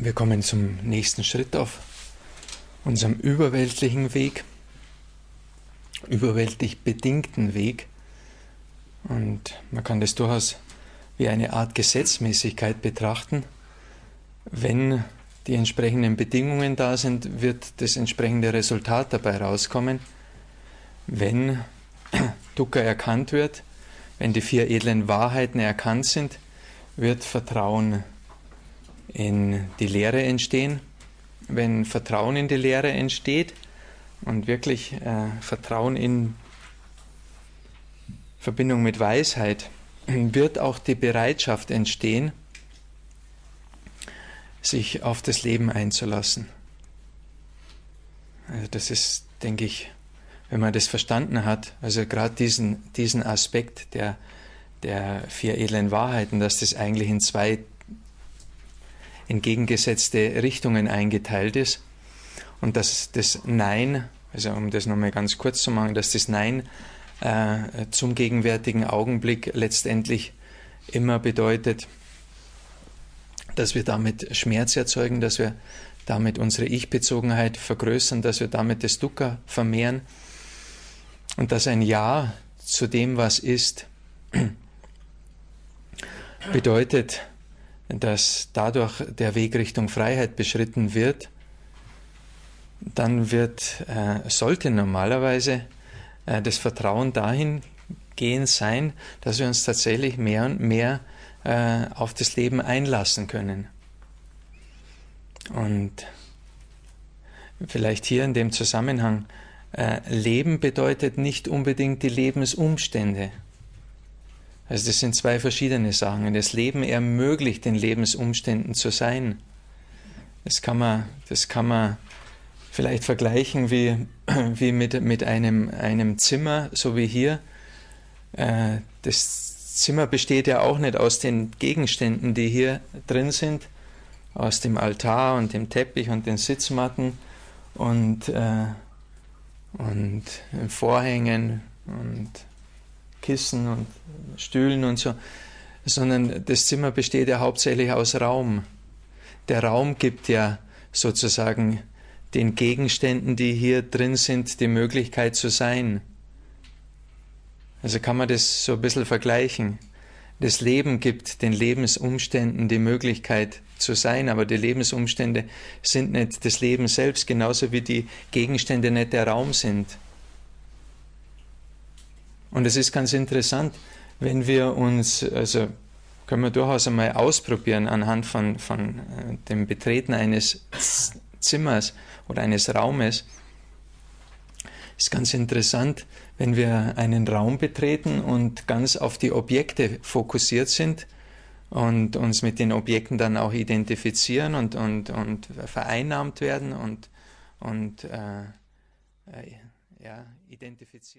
Wir kommen zum nächsten Schritt auf unserem überweltlichen Weg, überweltlich bedingten Weg. Und man kann das durchaus wie eine Art Gesetzmäßigkeit betrachten. Wenn die entsprechenden Bedingungen da sind, wird das entsprechende Resultat dabei rauskommen. Wenn Dukkha erkannt wird, wenn die vier edlen Wahrheiten erkannt sind, wird Vertrauen in die Lehre entstehen. Wenn Vertrauen in die Lehre entsteht und wirklich äh, Vertrauen in Verbindung mit Weisheit, wird auch die Bereitschaft entstehen, sich auf das Leben einzulassen. Also das ist, denke ich, wenn man das verstanden hat, also gerade diesen, diesen Aspekt der, der vier edlen Wahrheiten, dass das eigentlich in zwei entgegengesetzte Richtungen eingeteilt ist. Und dass das Nein, also um das nochmal ganz kurz zu machen, dass das Nein äh, zum gegenwärtigen Augenblick letztendlich immer bedeutet, dass wir damit Schmerz erzeugen, dass wir damit unsere Ich-Bezogenheit vergrößern, dass wir damit das Dukkha vermehren. Und dass ein Ja zu dem, was ist, bedeutet, dass dadurch der Weg Richtung Freiheit beschritten wird, dann wird, äh, sollte normalerweise äh, das Vertrauen dahin gehen sein, dass wir uns tatsächlich mehr und mehr äh, auf das Leben einlassen können. Und vielleicht hier in dem Zusammenhang, äh, Leben bedeutet nicht unbedingt die Lebensumstände. Also das sind zwei verschiedene Sachen. Das Leben ermöglicht den Lebensumständen zu sein. Das kann man, das kann man vielleicht vergleichen wie, wie mit, mit einem, einem Zimmer, so wie hier. Äh, das Zimmer besteht ja auch nicht aus den Gegenständen, die hier drin sind, aus dem Altar und dem Teppich und den Sitzmatten und, äh, und Vorhängen und Kissen und Stühlen und so, sondern das Zimmer besteht ja hauptsächlich aus Raum. Der Raum gibt ja sozusagen den Gegenständen, die hier drin sind, die Möglichkeit zu sein. Also kann man das so ein bisschen vergleichen. Das Leben gibt den Lebensumständen die Möglichkeit zu sein, aber die Lebensumstände sind nicht das Leben selbst, genauso wie die Gegenstände nicht der Raum sind. Und es ist ganz interessant, wenn wir uns, also können wir durchaus einmal ausprobieren anhand von, von äh, dem Betreten eines Zimmers oder eines Raumes. Es ist ganz interessant, wenn wir einen Raum betreten und ganz auf die Objekte fokussiert sind und uns mit den Objekten dann auch identifizieren und, und, und vereinnahmt werden und, und äh, äh ja, identifizieren.